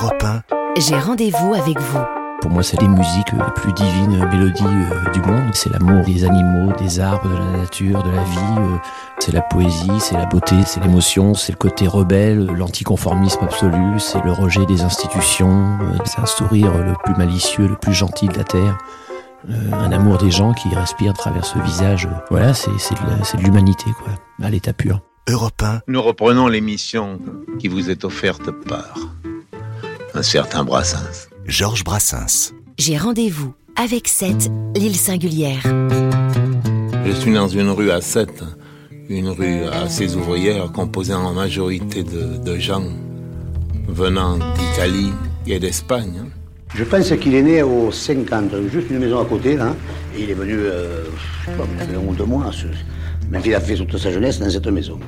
Europe 1. J'ai rendez-vous avec vous. Pour moi, c'est les musiques les plus divines mélodies euh, du monde. C'est l'amour des animaux, des arbres, de la nature, de la vie. euh, C'est la poésie, c'est la beauté, c'est l'émotion, c'est le côté rebelle, l'anticonformisme absolu, c'est le rejet des institutions, euh, c'est un sourire le plus malicieux, le plus gentil de la terre. Un amour des gens qui respire à travers ce visage. Voilà, c'est c'est de la- c'est de l'humanité, quoi, à l'état pur. Europe 1. Nous reprenons l'émission qui vous est offerte par un certain Brassens. Georges Brassens. J'ai rendez-vous avec cette l'île singulière. Je suis dans une rue à 7, une rue assez ouvrière composée en majorité de, de gens venant d'Italie et d'Espagne. Je pense qu'il est né au 50, juste une maison à côté, là. Et il est venu, euh, je sais pas, il avait un ou deux mois. Même il a fait toute sa jeunesse dans cette maison.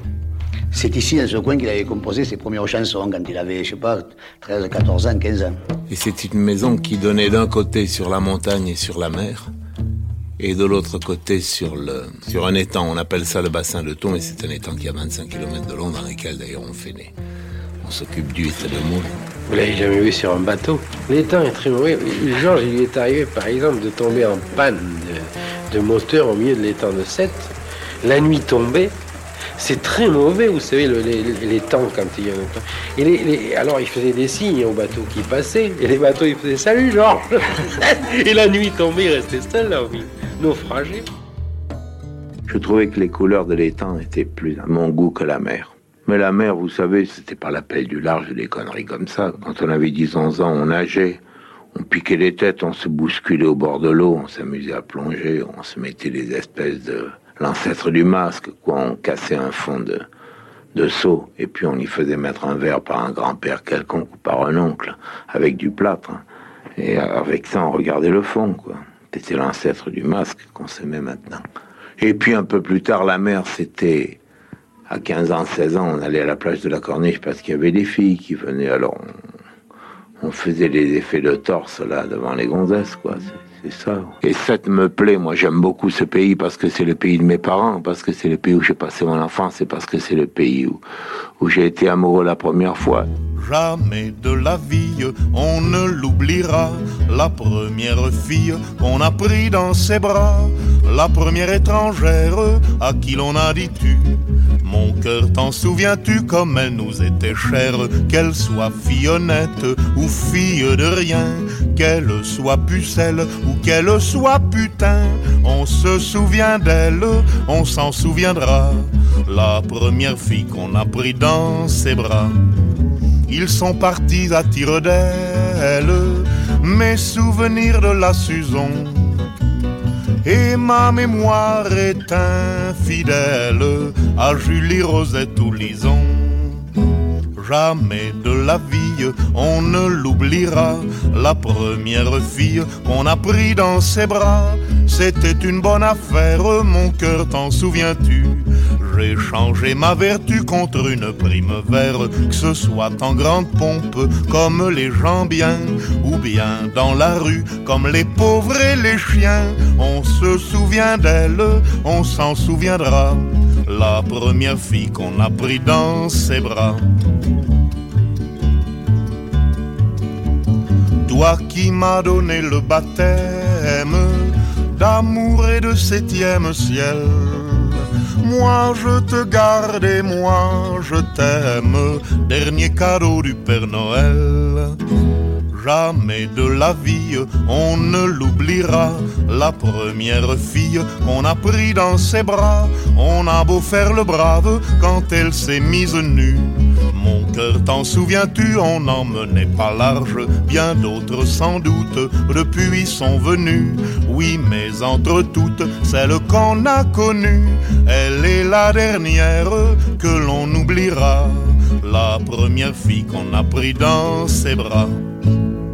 C'est ici, dans ce coin, qu'il avait composé ses premières chansons quand il avait, je sais pas, 13, 14 ans, 15 ans. Et c'est une maison qui donnait d'un côté sur la montagne et sur la mer, et de l'autre côté sur, le, sur un étang. On appelle ça le bassin de Thon, et c'est un étang qui a 25 km de long, dans lequel d'ailleurs on fait des... On s'occupe d'huîtres et de moules. Vous l'avez jamais vu sur un bateau? L'étang est très mauvais. Genre, il lui est arrivé, par exemple, de tomber en panne de, de moteur au milieu de l'étang de 7. La nuit tombée. C'est très mauvais, vous savez, le- les, temps quand il y a. Et alors, il faisait des signes aux bateaux qui passaient. Et les bateaux, ils faisaient Salut, Georges Et la nuit tombée, il restait seul, là, oui. Naufragé. Je trouvais que les couleurs de l'étang étaient plus à mon goût que la mer. Mais la mer, vous savez, c'était pas l'appel du large, des conneries comme ça. Quand on avait 10-11 ans, on nageait, on piquait les têtes, on se bousculait au bord de l'eau, on s'amusait à plonger, on se mettait des espèces de... l'ancêtre du masque, quoi, on cassait un fond de, de seau, et puis on y faisait mettre un verre par un grand-père quelconque ou par un oncle, avec du plâtre. Et avec ça, on regardait le fond, quoi. C'était l'ancêtre du masque qu'on s'aimait maintenant. Et puis un peu plus tard, la mer, c'était à 15 ans, 16 ans, on allait à la plage de la Corniche parce qu'il y avait des filles qui venaient. Alors on, faisait des effets de torse là devant les gonzesses, quoi. C'est- ça. Et cette me plaît. Moi, j'aime beaucoup ce pays parce que c'est le pays de mes parents, parce que c'est le pays où j'ai passé mon enfance et parce que c'est le pays où, où j'ai été amoureux la première fois. Jamais de la vie on ne l'oubliera. La première fille qu'on a pris dans ses bras, la première étrangère à qui l'on a dit tu. Mon cœur, t'en souviens-tu comme elle nous était chère, qu'elle soit fille honnête ou fille de rien, qu'elle soit pucelle ou qu'elle soit putain, on se souvient d'elle, on s'en souviendra. La première fille qu'on a pris dans ses bras. Ils sont partis à tire d'aile, mes souvenirs de la Suson. Et ma mémoire est infidèle à Julie Rosette ou Lison. Jamais de la vie on ne l'oubliera. La première fille qu'on a pris dans ses bras, c'était une bonne affaire, mon cœur, t'en souviens-tu? J'ai changé ma vertu contre une prime verte, que ce soit en grande pompe comme les gens bien, ou bien dans la rue comme les pauvres et les chiens. On se souvient d'elle, on s'en souviendra. La première fille qu'on a pris dans ses bras. Toi qui m'as donné le baptême d'amour et de septième ciel. Moi je te garde et moi je t'aime, dernier cadeau du Père Noël. Jamais de la vie on ne l'oubliera. La première fille qu'on a pris dans ses bras, on a beau faire le brave quand elle s'est mise nue. T'en souviens-tu, on n'en menait pas large, bien d'autres sans doute depuis sont venus. Oui, mais entre toutes, celle qu'on a connue, elle est la dernière que l'on oubliera. La première fille qu'on a pris dans ses bras.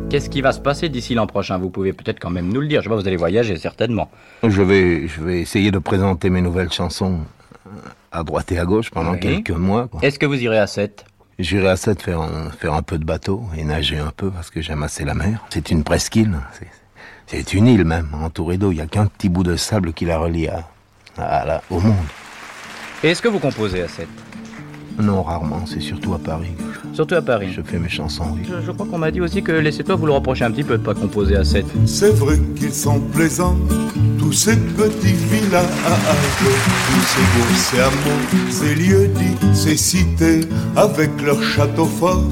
Qu'est-ce qui va se passer d'ici l'an prochain? Vous pouvez peut-être quand même nous le dire. Je vois, vous allez voyager certainement. Je vais, je vais essayer de présenter mes nouvelles chansons à droite et à gauche pendant Oui. quelques mois. Est-ce que vous irez à 7 J'irai à 7 faire un, faire un peu de bateau et nager un peu parce que j'aime assez la mer. C'est une presqu'île. C'est, une île même, entourée d'eau. Il n'y a qu'un petit bout de sable qui la relie à, à la- au monde. Et est-ce que vous composez à 7 Non, rarement. C'est surtout à Paris Surtout à Paris. Je fais mes chansons, oui. Je, je crois qu'on m'a dit aussi que laissez-toi vous le reprocher un petit peu de pas composer à 7. C'est vrai qu'ils sont plaisants, tous ces petits villages, tous ces beaux sermons, ces lieux dits, ces cités, avec leurs châteaux forts,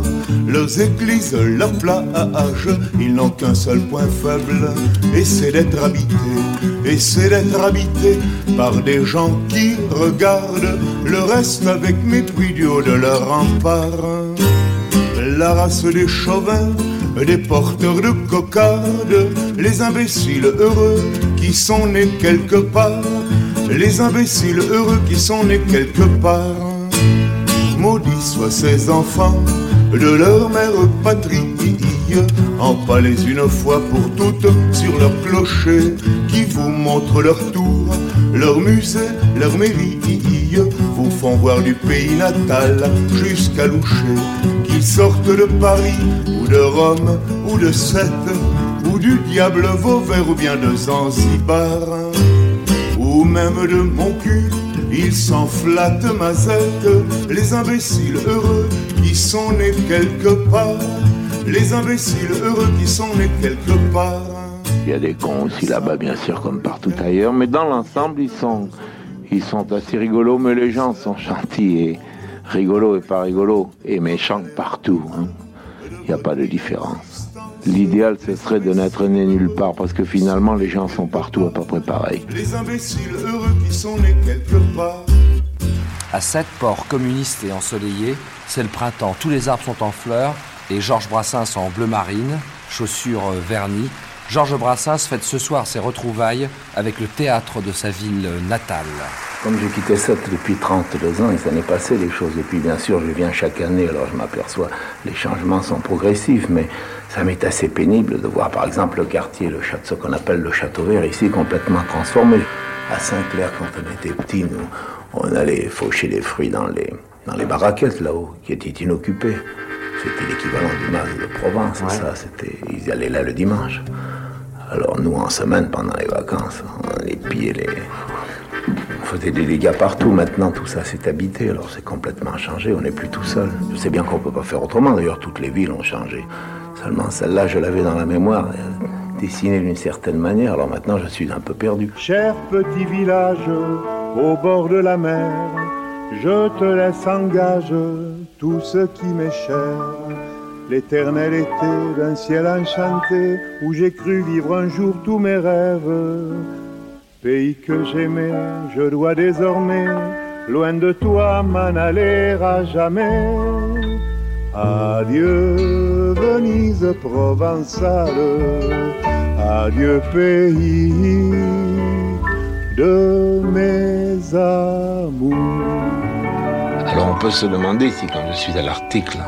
leurs églises, leurs plages. Ils n'ont qu'un seul point faible, et c'est d'être habités, et c'est d'être habités par des gens qui regardent le reste avec mépris du de leur rempart. La race des chauvins, des porteurs de cocardes, les imbéciles heureux qui sont nés quelque part, les imbéciles heureux qui sont nés quelque part. Maudits soient ces enfants de leur mère patrie, empalés une fois pour toutes sur leur clocher, qui vous montrent leur tour, leur musée, leur mairie, vous font voir du pays natal jusqu'à Loucher, qu'ils sortent de Paris ou de Rome ou de Sète ou du diable Vauvert ou bien de Zanzibar ou même de mon cul. Ils s'en flattent mazette, les imbéciles heureux qui sont nés quelque part, les imbéciles heureux qui sont nés quelque part. Il y a des cons aussi là-bas, bien sûr, comme partout ailleurs, mais dans l'ensemble, ils sont, ils sont assez rigolos, mais les gens sont gentils rigolos et pas rigolos, et méchants partout. hein. Il n'y a pas de différence. L'idéal, ce serait de n'être né nulle part, parce que finalement, les gens sont partout à peu près pareils. Les imbéciles heureux qui sont nés quelque part. À sept ports communistes et ensoleillés, c'est le printemps. Tous les arbres sont en fleurs et Georges Brassens en bleu marine, chaussures euh, vernies. Georges Brassens fête ce soir ses retrouvailles avec le théâtre de sa ville natale. Comme j'ai quitté Sète depuis 32 ans, et ça n'est passé les choses. Et puis bien sûr, je viens chaque année, alors je m'aperçois, les changements sont progressifs, mais ça m'est assez pénible de voir par exemple le quartier, le château, ce qu'on appelle le Château Vert, ici complètement transformé. À Saint-Clair, quand on était petit, nous, on allait faucher les fruits dans les, dans les baraquettes là-haut, qui étaient inoccupées. C'était l'équivalent du mal de Provence, ça, c'était, ils allaient là le dimanche. Alors nous, en semaine, pendant les vacances, on les, on faisait des dégâts partout. Maintenant, tout ça s'est habité. Alors, c'est complètement changé. On n'est plus tout seul. Je sais bien qu'on ne peut pas faire autrement. D'ailleurs, toutes les villes ont changé. Seulement, celle-là, je l'avais dans la mémoire, euh, dessinée d'une certaine manière. Alors maintenant, je suis un peu perdu. Cher petit village au bord de la mer, je te laisse en gage tout ce qui m'est cher. L'éternel été d'un ciel enchanté où j'ai cru vivre un jour tous mes rêves. Pays que j'aimais, je dois désormais, loin de toi, m'en aller à jamais. Adieu Venise provençale, adieu pays de mes amours. Alors on peut se demander si quand je suis à l'article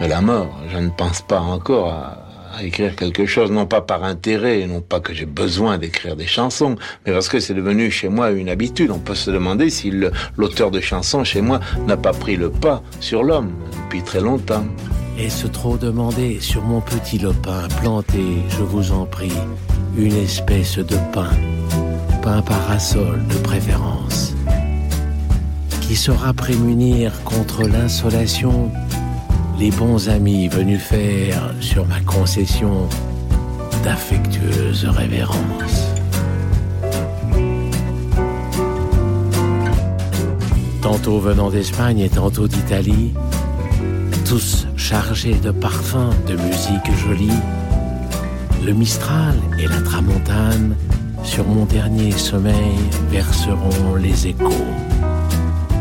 de la mort, je ne pense pas encore à, écrire quelque chose, non pas par intérêt, non pas que j'ai besoin d'écrire des chansons, mais parce que c'est devenu chez moi une habitude. On peut se demander si l'auteur de chansons chez moi n'a pas pris le pas sur l'homme depuis très longtemps. Est-ce trop demandé sur mon petit lopin planté, je vous en prie, une espèce de pin, pin parasol de préférence, qui saura prémunir contre l'insolation les bons amis venus faire sur ma concession d'affectueuses révérences. Tantôt venant d'Espagne et tantôt d'Italie, tous chargés de parfums, de musique jolie, le Mistral et la Tramontane sur mon dernier sommeil verseront les échos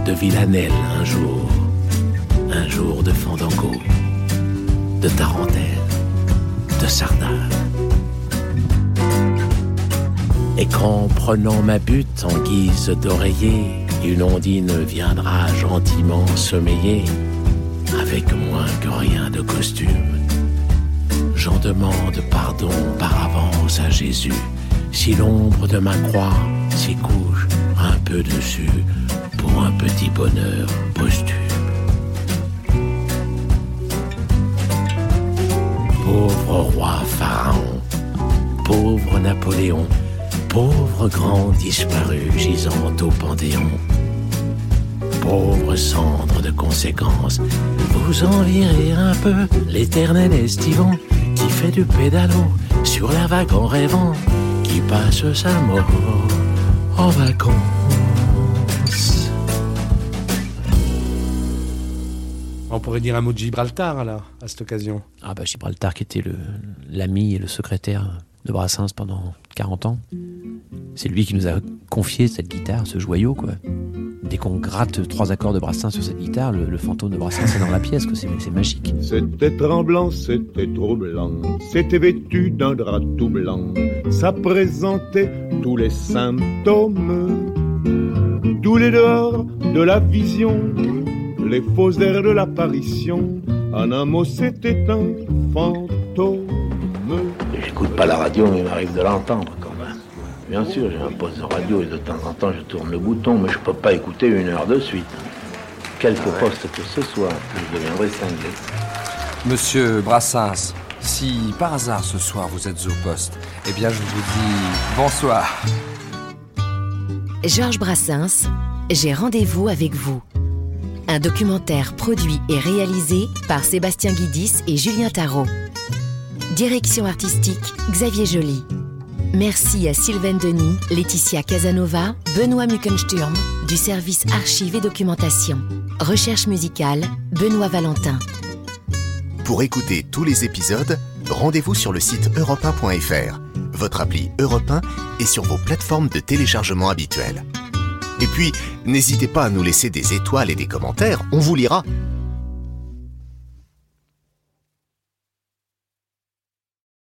de Villanelle un jour, un jour de Fandango, de Tarentelle, de Sardane. Et quand, prenant ma butte en guise d'oreiller, une ondine viendra gentiment sommeiller, avec moins que rien de costume, j'en demande pardon par avance à Jésus, si l'ombre de ma croix s'y couche un peu dessus pour un petit bonheur posthume. Pauvre roi Pharaon, pauvre Napoléon, pauvre grand disparu gisant au Panthéon, pauvre centre de conséquences. Vous envirez un peu l'éternel estivant qui fait du pédalo sur la vague en rêvant, qui passe sa mort en vacances. On pourrait dire un mot de Gibraltar alors, à cette occasion. Ah bah Gibraltar qui était le- l'ami et le secrétaire de Brassens pendant 40 ans. C'est lui qui nous a confié cette guitare, ce joyau quoi. Dès qu'on gratte trois accords de Brassens sur cette guitare, le, le fantôme de Brassens est dans la pièce, quoi. C'est, c'est magique. C'était tremblant, c'était troublant, c'était vêtu d'un drap tout blanc, ça présentait tous les symptômes, tous les dehors de la vision, les fausses airs de l'apparition, en un mot c'était un fantôme. J'écoute pas la radio, mais il m'arrive de l'entendre quand même. Bien sûr, j'ai un poste de radio et de temps en temps je tourne le bouton, mais je peux pas écouter une heure de suite. Quelque poste que ce soit, je deviendrai cinglé. Monsieur Brassens, si par hasard ce soir vous êtes au poste, eh bien je vous dis bonsoir. Georges Brassens, J'ai rendez-vous avec vous. Un documentaire produit et réalisé par Sébastien Guidis et Julien Tarot. Direction artistique Xavier Joly. Merci à Sylvain Denis, Laetitia Casanova, Benoît Muckensturm du service archives et documentation. Recherche musicale, Benoît Valentin. Pour écouter tous les épisodes, rendez-vous sur le site europe1.fr, votre appli Europe 1 et sur vos plateformes de téléchargement habituelles. Et puis, n'hésitez pas à nous laisser des étoiles et des commentaires, on vous lira